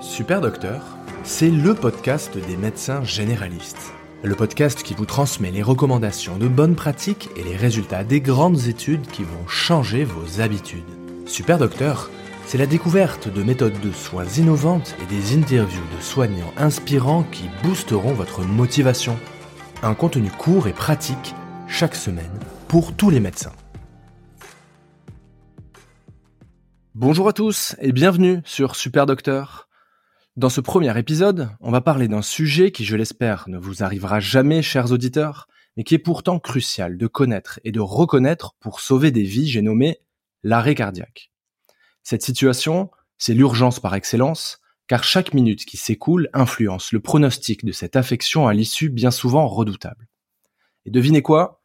Super Docteur, c'est le podcast des médecins généralistes. Le podcast qui vous transmet les recommandations de bonnes pratiques et les résultats des grandes études qui vont changer vos habitudes. Super Docteur, c'est la découverte de méthodes de soins innovantes et des interviews de soignants inspirants qui boosteront votre motivation. Un contenu court et pratique chaque semaine pour tous les médecins. Bonjour à tous et bienvenue sur Super Docteur. Dans ce premier épisode, on va parler d'un sujet qui, je l'espère, ne vous arrivera jamais, chers auditeurs, mais qui est pourtant crucial de connaître et de reconnaître pour sauver des vies, j'ai nommé l'arrêt cardiaque. Cette situation, c'est l'urgence par excellence, car chaque minute qui s'écoule influence le pronostic de cette affection à l'issue bien souvent redoutable. Et devinez quoi?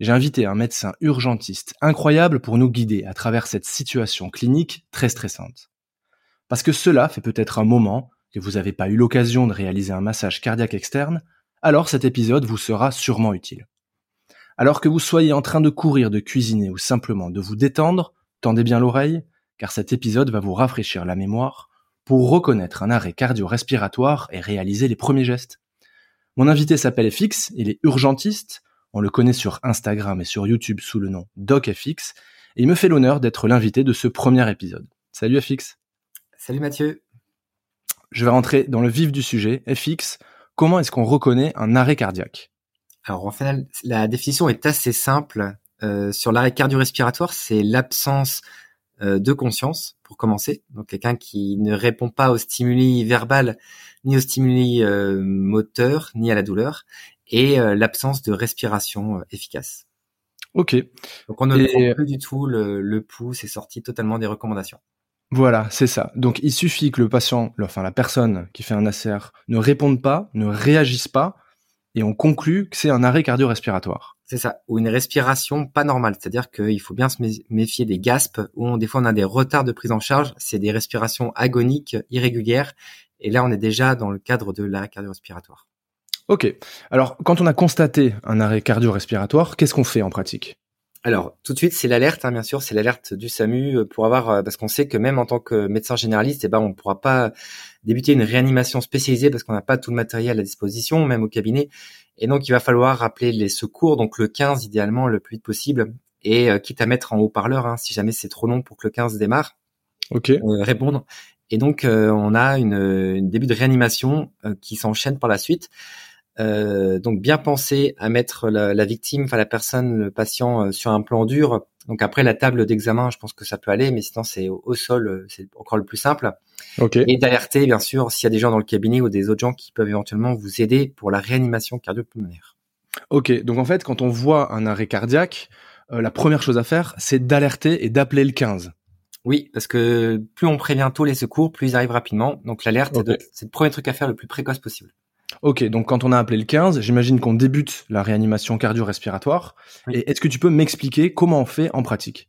J'ai invité un médecin urgentiste incroyable pour nous guider à travers cette situation clinique très stressante. Parce que cela fait peut-être un moment que vous n'avez pas eu l'occasion de réaliser un massage cardiaque externe, alors cet épisode vous sera sûrement utile. Alors que vous soyez en train de courir, de cuisiner ou simplement de vous détendre, tendez bien l'oreille, car cet épisode va vous rafraîchir la mémoire pour reconnaître un arrêt cardio-respiratoire et réaliser les premiers gestes. Mon invité s'appelle FX, il est urgentiste, on le connaît sur Instagram et sur YouTube sous le nom DocFX, et il me fait l'honneur d'être l'invité de ce premier épisode. Salut FX Salut Mathieu. Je vais rentrer dans le vif du sujet. FX, comment est-ce qu'on reconnaît un arrêt cardiaque Alors en fait, la définition est assez simple. Euh, sur l'arrêt cardio-respiratoire, c'est l'absence euh, de conscience, pour commencer. Donc quelqu'un qui ne répond pas aux stimuli verbal, ni aux stimuli euh, moteurs, ni à la douleur, et l'absence de respiration efficace. Ok. Donc on ne prend plus du tout le, le pouls, c'est sorti totalement des recommandations. Voilà, c'est ça. Donc il suffit que le patient, enfin la personne qui fait un ACR, ne réponde pas, ne réagisse pas, et on conclut que c'est un arrêt cardio-respiratoire. C'est ça, ou une respiration pas normale, c'est-à-dire qu'il faut bien se méfier des gaspes, où des fois on a des retards de prise en charge, c'est des respirations agoniques, irrégulières, et là on est déjà dans le cadre de l'arrêt cardio-respiratoire. Ok, alors quand on a constaté un arrêt cardio-respiratoire, qu'est-ce qu'on fait en pratique? Alors, tout de suite, c'est l'alerte, hein, bien sûr, c'est l'alerte du SAMU euh, pour avoir, euh, parce qu'on sait que même en tant que médecin généraliste, eh ben, on ne pourra pas débuter une réanimation spécialisée parce qu'on n'a pas tout le matériel à disposition, même au cabinet. Et donc, il va falloir appeler les secours, donc le 15 idéalement le plus vite possible, et euh, quitte à mettre en haut-parleur, hein, si jamais c'est trop long pour que le 15 démarre, ok, répondre. Et donc, on a une, une, début de réanimation qui s'enchaîne par la suite. Euh, donc bien penser à mettre la, la, victime, enfin la personne, le patient euh, sur un plan dur. Donc après la table d'examen, je pense que ça peut aller, mais sinon c'est au, sol, euh, c'est encore le plus simple. Okay. Et d'alerter bien sûr s'il y a des gens dans le cabinet ou des autres gens qui peuvent éventuellement vous aider pour la réanimation cardio-pulmonaire. Ok, donc en fait quand on voit un arrêt cardiaque, euh, la première chose à faire c'est d'alerter et d'appeler le 15. Oui, parce que plus on prévient tôt les secours, plus ils arrivent rapidement. Donc l'alerte, okay. c'est le premier truc à faire le plus précoce possible. Ok, donc quand on a appelé le 15, j'imagine qu'on débute la réanimation cardio-respiratoire. Oui. Et est-ce que tu peux m'expliquer comment on fait en pratique?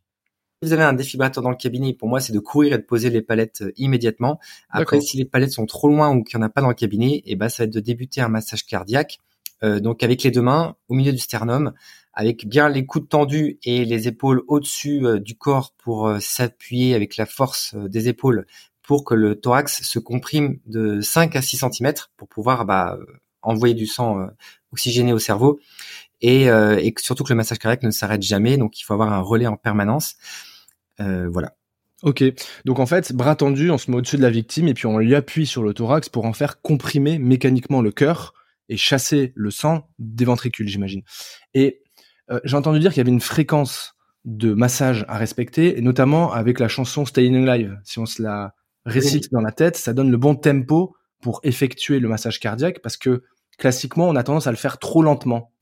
Si vous avez un défibrillateur dans le cabinet, pour moi, c'est de courir et de poser les palettes euh, immédiatement. Après, si les palettes sont trop loin ou qu'il n'y en a pas dans le cabinet, et eh ben, ça va être de débuter un massage cardiaque. Euh, donc, avec les deux mains au milieu du sternum, avec bien les coudes tendus et les épaules au-dessus euh, du corps pour euh, s'appuyer avec la force des épaules pour que le thorax se comprime de 5 à 6 cm pour pouvoir bah, envoyer du sang euh, oxygéné au cerveau et, euh, et, surtout que le massage cardiaque ne s'arrête jamais, donc il faut avoir un relais en permanence. Euh, voilà. Ok, donc en fait, bras tendu, on se met au-dessus de la victime et puis on lui appuie sur le thorax pour en faire comprimer mécaniquement le cœur et chasser le sang des ventricules, j'imagine. Et euh, j'ai entendu dire qu'il y avait une fréquence de massage à respecter, et notamment avec la chanson Staying Alive. Si on se la récite oui. dans la tête, ça donne le bon tempo pour effectuer le massage cardiaque parce que classiquement, on a tendance à le faire trop lentement.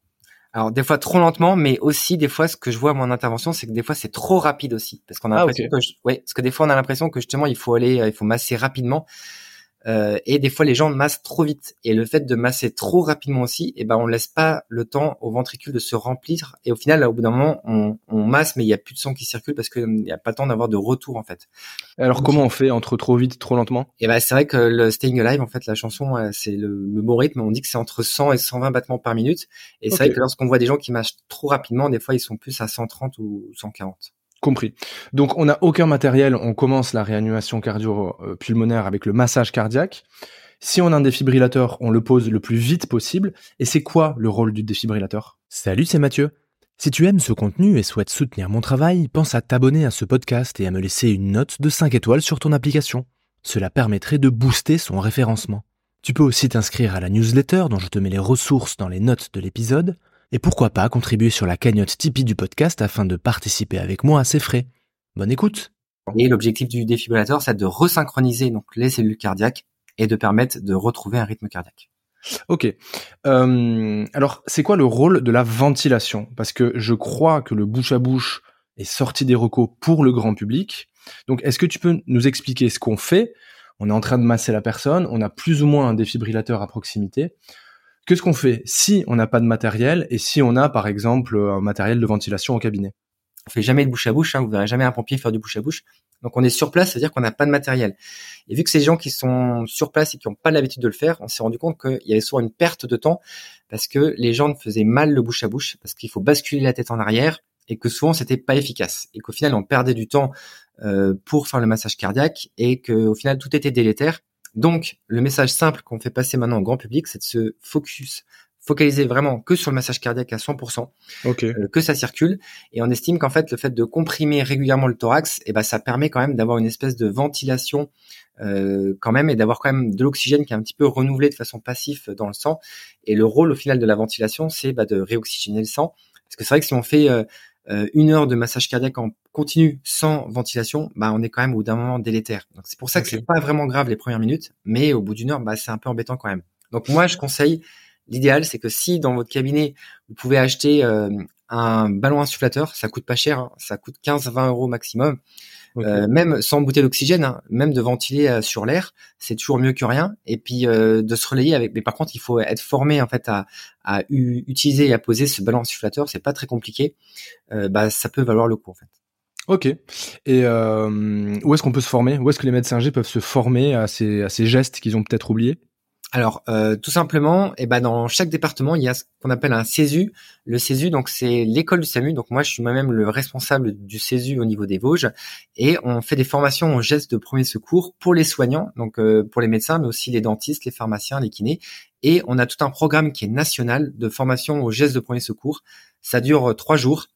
Alors des fois trop lentement, mais aussi des fois ce que je vois à mon intervention, c'est que des fois c'est trop rapide aussi, parce qu'on a Ah, l'impression que, je- ouais, parce que des fois on a l'impression que justement il faut aller, il faut masser rapidement, Euh, et des fois les gens massent trop vite. Et le fait de masser trop rapidement aussi, eh ben on laisse pas le temps au ventricule de se remplir, et au final, là, au bout d'un moment, on, on masse, mais il y a plus de sang qui circule parce qu'il n'y a pas le temps d'avoir de retour en fait. Alors comment on fait entre trop vite, trop lentement? Et ben c'est vrai que le Staying Alive, en fait, la chanson, c'est le, le bon rythme. On dit que c'est entre 100 et 120 battements par minute. Et c'est Ok. vrai que lorsqu'on voit des gens qui marchent trop rapidement, des fois ils sont plus à 130 ou 140. Compris. Donc on n'a aucun matériel, on commence la réanimation cardio-pulmonaire avec le massage cardiaque. Si on a un défibrillateur, on le pose le plus vite possible. Et c'est quoi le rôle du défibrillateur? Salut, c'est Mathieu. Si tu aimes ce contenu et souhaites soutenir mon travail, pense à t'abonner à ce podcast et à me laisser une note de 5 étoiles sur ton application. Cela permettrait de booster son référencement. Tu peux aussi t'inscrire à la newsletter dont je te mets les ressources dans les notes de l'épisode et pourquoi pas contribuer sur la cagnotte Tipeee du podcast afin de participer avec moi à ses frais. Bonne écoute Et l'objectif du défibrillateur, c'est de resynchroniser donc les cellules cardiaques et de permettre de retrouver un rythme cardiaque. Ok. Euh, alors, c'est quoi le rôle de la ventilation? Parce que je crois que le bouche à bouche est sorti des recos pour le grand public. Donc, est-ce que tu peux nous expliquer ce qu'on fait? On est en train de masser la personne, on a plus ou moins un défibrillateur à proximité. Qu'est-ce qu'on fait si on n'a pas de matériel et si on a par exemple un matériel de ventilation au cabinet On fait jamais de bouche à bouche, hein, vous verrez jamais un pompier faire du bouche à bouche. Donc on est sur place, c'est-à-dire qu'on n'a pas de matériel. Et vu que ces gens qui sont sur place et qui n'ont pas l'habitude de le faire, on s'est rendu compte qu'il y avait souvent une perte de temps parce que les gens faisaient mal le bouche à bouche, parce qu'il faut basculer la tête en arrière et que souvent c'était pas efficace et qu'au final on perdait du temps euh, pour faire le massage cardiaque et qu'au final tout était délétère donc, le message simple qu'on fait passer maintenant au grand public, c'est de se focus, focaliser vraiment que sur le massage cardiaque à 100%, euh, que ça circule. Et on estime qu'en fait, le fait de comprimer régulièrement le thorax, eh ben, ça permet quand même d'avoir une espèce de ventilation euh, quand même et d'avoir quand même de l'oxygène qui est un petit peu renouvelé de façon passive dans le sang. Et le rôle au final de la ventilation, c'est bah, de réoxygéner le sang. Parce que c'est vrai que si on fait euh, euh, une heure de massage cardiaque en continu sans ventilation, bah on est quand même au bout d'un moment délétère. Donc c'est pour ça que c'est pas vraiment grave les premières minutes, mais au bout d'une heure, bah c'est un peu embêtant quand même. Donc moi je conseille, l'idéal c'est que si dans votre cabinet vous pouvez acheter euh, un ballon insufflateur, ça coûte pas cher, hein, ça coûte 15-20 euros maximum. Euh, même sans bouteille d'oxygène, hein, même de ventiler euh, sur l'air, c'est toujours mieux que rien. Et puis euh, de se relayer avec. Mais par contre, il faut être formé en fait à, à utiliser et à poser ce ballon insufflateur. C'est pas très compliqué. bah, ça peut valoir le coup en fait. Ok. Et où est-ce qu'on peut se former? Où est-ce que les médecins G peuvent se former à ces, à ces gestes qu'ils ont peut-être oubliés? Alors, euh, tout simplement, eh ben dans chaque département, il y a ce qu'on appelle un CESU. Le CESU, donc c'est l'école du SAMU. Donc moi, je suis moi-même le responsable du CESU au niveau des Vosges, et on fait des formations aux gestes de premier secours pour les soignants, donc euh, pour les médecins, mais aussi les dentistes, les pharmaciens, les kinés. Et on a tout un programme qui est national de formation aux gestes de premier secours. Ça dure trois jours.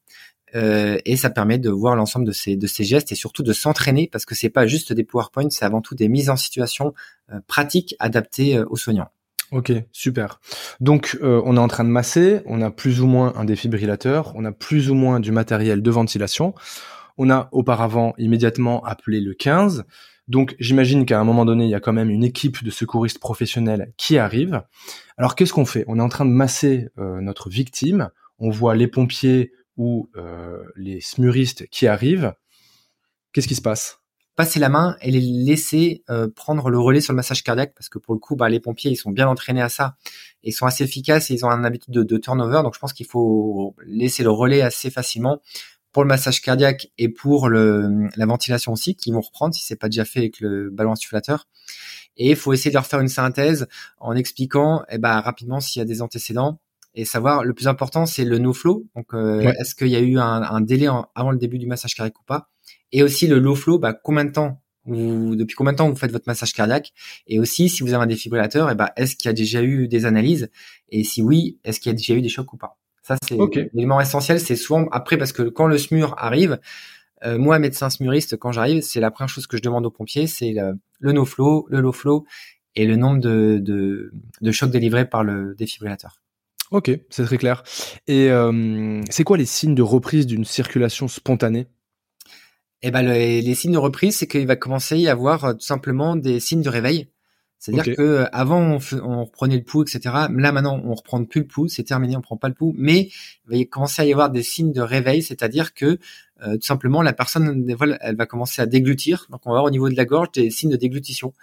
Euh, et ça permet de voir l'ensemble de ces gestes et surtout de s'entraîner parce que c'est pas juste des PowerPoint, c'est avant tout des mises en situation euh, pratiques adaptées euh, aux soignants. Ok, super. Donc on est en train de masser, on a plus ou moins un défibrillateur, on a plus ou moins du matériel de ventilation. On a auparavant immédiatement appelé le 15. Donc j'imagine qu'à un moment donné, il y a quand même une équipe de secouristes professionnels qui arrive. Alors qu'est-ce qu'on fait? On est en train de masser notre victime. On voit les pompiers ou euh, les smuristes qui arrivent, qu'est-ce qui se passe? Passer la main et les laisser euh, prendre le relais sur le massage cardiaque parce que pour le coup, bah, les pompiers ils sont bien entraînés à ça, ils sont assez efficaces et ils ont un habitude de, de turnover, donc je pense qu'il faut laisser le relais assez facilement pour le massage cardiaque et pour le, la ventilation aussi, qui vont reprendre si c'est pas déjà fait avec le ballon insufflateur. Et il faut essayer de leur faire une synthèse en expliquant eh ben, rapidement s'il y a des antécédents, et savoir le plus important c'est le no flow donc euh, est-ce qu'il y a eu un, un délai avant le début du massage cardiaque ou pas? Et aussi le low flow bah combien de temps vous, depuis combien de temps vous faites votre massage cardiaque? Et aussi si vous avez un défibrillateur et bah est-ce qu'il y a déjà eu des analyses? Et si oui est-ce qu'il y a déjà eu des chocs ou pas? Ça c'est l'élément essentiel. C'est souvent après parce que quand le SMUR arrive euh, moi médecin smuriste quand j'arrive c'est la première chose que je demande aux pompiers c'est le, le no flow le low flow et le nombre de, de, de chocs délivrés par le défibrillateur Ok, c'est très clair. Et euh, c'est quoi les signes de reprise d'une circulation spontanée? Eh ben, les signes de reprise, c'est qu'il va commencer à y avoir euh, tout simplement des signes de réveil. C'est-à-dire que euh, avant on, on, reprenait le pouls, etc. Là maintenant on reprend plus le pouls, c'est terminé, on prend pas le pouls. Mais il va commencer à y avoir des signes de réveil, c'est-à-dire que tout simplement la personne, elle va commencer à déglutir. Donc on va avoir au niveau de la gorge des signes de déglutition,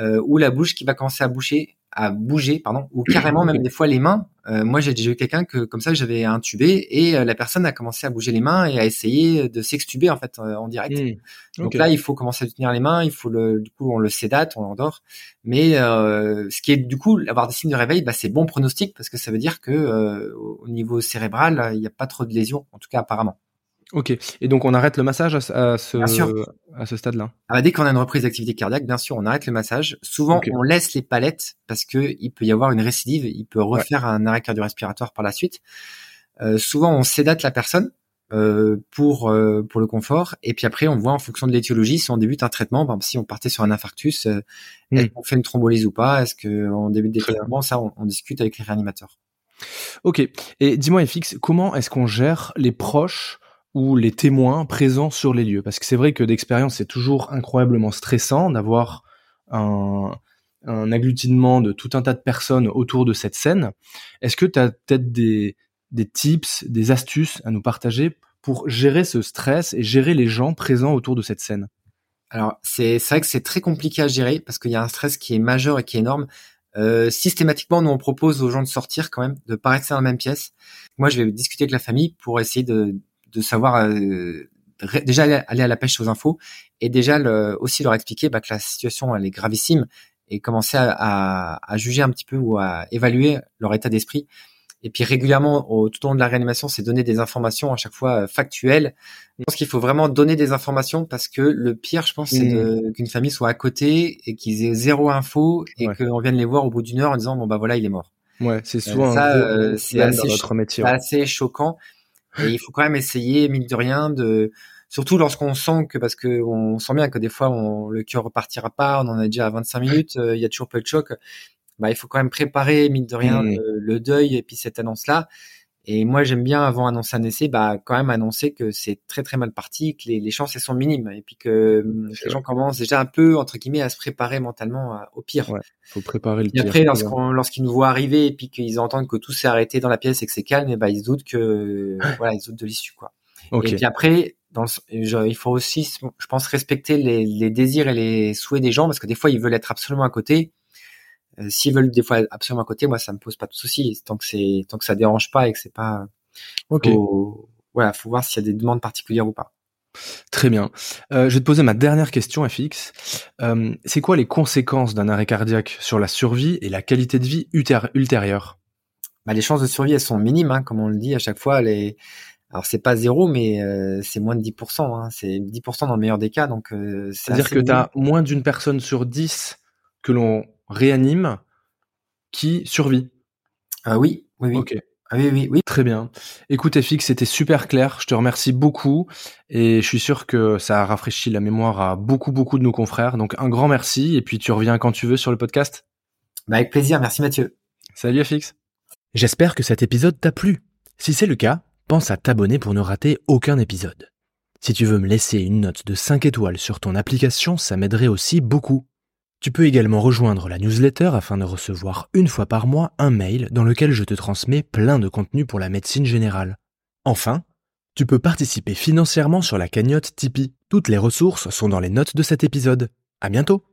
ou la bouche qui va commencer à boucher à bouger, pardon, ou carrément même des fois les mains. Euh, moi, j'ai déjà eu quelqu'un que comme ça j'avais intubé et euh, la personne a commencé à bouger les mains et à essayer de s'extuber en fait euh, en direct. Mmh. Donc là, il faut commencer à tenir les mains, il faut le, du coup on le sédate, on l'endort. Mais ce qui est du coup avoir des signes de réveil, bah, c'est bon pronostic parce que ça veut dire que au niveau cérébral, il n'y a pas trop de lésions, en tout cas apparemment. Ok. Et donc on arrête le massage à, ce, à ce stade-là? Ah bah, dès qu'on a une reprise d'activité cardiaque, bien sûr, on arrête le massage. Souvent, on laisse les palettes parce que il peut y avoir une récidive, il peut refaire un arrêt cardio-respiratoire par la suite. Euh, souvent, on sédate la personne euh, pour euh, pour le confort, et puis après, on voit en fonction de l'étiologie si on débute un traitement. Par exemple, si on partait sur un infarctus, est-ce qu'on fait une thrombolyse ou pas? Est-ce qu'on débute des traitements? Ça, on, on discute avec les réanimateurs. Ok. Et dis-moi, FX, comment est-ce qu'on gère les proches ou les témoins présents sur les lieux Parce que c'est vrai que d'expérience, c'est toujours incroyablement stressant d'avoir un, un agglutinement de tout un tas de personnes autour de cette scène. Est-ce que tu as peut-être des, des tips, des astuces à nous partager pour gérer ce stress et gérer les gens présents autour de cette scène? Alors, c'est vrai que c'est très compliqué à gérer parce qu'il y a un stress qui est majeur et qui est énorme. Euh, systématiquement, nous on propose aux gens de sortir quand même, de pas rester dans la même pièce. Moi, je vais discuter avec la famille pour essayer de, de savoir euh, déjà aller à la pêche aux infos et déjà le, aussi leur expliquer bah, que la situation elle est gravissime et commencer à, à, à, juger un petit peu ou à évaluer leur état d'esprit. Et puis régulièrement, au, tout au long de la réanimation, c'est donner des informations à chaque fois euh, factuelles. Je pense qu'il faut vraiment donner des informations parce que le pire, je pense, c'est mmh. qu'une famille soit à côté et qu'ils aient zéro info et qu'on vienne les voir au bout d'une heure en disant bon bah voilà, il est mort. Ouais, c'est souvent ça, euh, c'est assez, métier, assez choquant. Et il faut quand même essayer, mine de rien, de surtout lorsqu'on sent que parce que on sent bien que des fois on, le cœur repartira pas, on en a déjà à 25 minutes, euh, il y a toujours peu de choc. Bah, il faut quand même préparer mine de rien mmh. le, deuil et puis cette annonce là. Et moi, j'aime bien avant annoncer un essai, bah quand même annoncer que c'est très très mal parti, que les, les chances elles sont minimes, et puis que mmh, les gens commencent déjà un peu entre guillemets à se préparer mentalement au pire. Ouais, faut préparer le et après, lorsqu'ils nous voient arriver et puis qu'ils entendent que tout s'est arrêté dans la pièce et que c'est calme, et bah ils se doutent que voilà, ils se doutent de l'issue quoi. Et puis après, dans il faut aussi, je pense, respecter les, les désirs et les souhaits des gens parce que des fois ils veulent être absolument à côté euh, s'ils veulent des fois absolument à côté, moi ça me pose pas de soucis tant que c'est tant que ça dérange pas et que c'est pas. Ok. Faut, voilà, faut voir s'il y a des demandes particulières ou pas. Très bien. Euh, je vais te poser ma dernière question, FX. Euh, c'est quoi les conséquences d'un arrêt cardiaque sur la survie et la qualité de vie ultérieure? Bah, Les chances de survie, elles sont minimes, hein, comme on le dit à chaque fois. Les... Alors c'est pas zéro, mais euh, c'est moins de 10%. Hein. C'est 10% dans le meilleur des cas. Donc c'est-à-dire que tu as moins d'une personne sur 10 que l'on réanime qui survit. Ah oui, oui, oui. Ok. Ah oui, oui, oui. Très bien. Écoute, FX, c'était super clair. Je te remercie beaucoup et je suis sûr que ça a rafraîchi la mémoire à beaucoup, beaucoup de nos confrères. Donc, un grand merci et puis tu reviens quand tu veux sur le podcast. Bah, avec plaisir. Merci Mathieu. Salut FX. J'espère que cet épisode t'a plu. Si c'est le cas, pense à t'abonner pour ne rater aucun épisode. Si tu veux me laisser une note de 5 étoiles sur ton application, ça m'aiderait aussi beaucoup. Tu peux également rejoindre la newsletter afin de recevoir une fois par mois un mail dans lequel je te transmets plein de contenu pour la médecine générale. Enfin, tu peux participer financièrement sur la cagnotte Tipeee. Toutes les ressources sont dans les notes de cet épisode. À bientôt!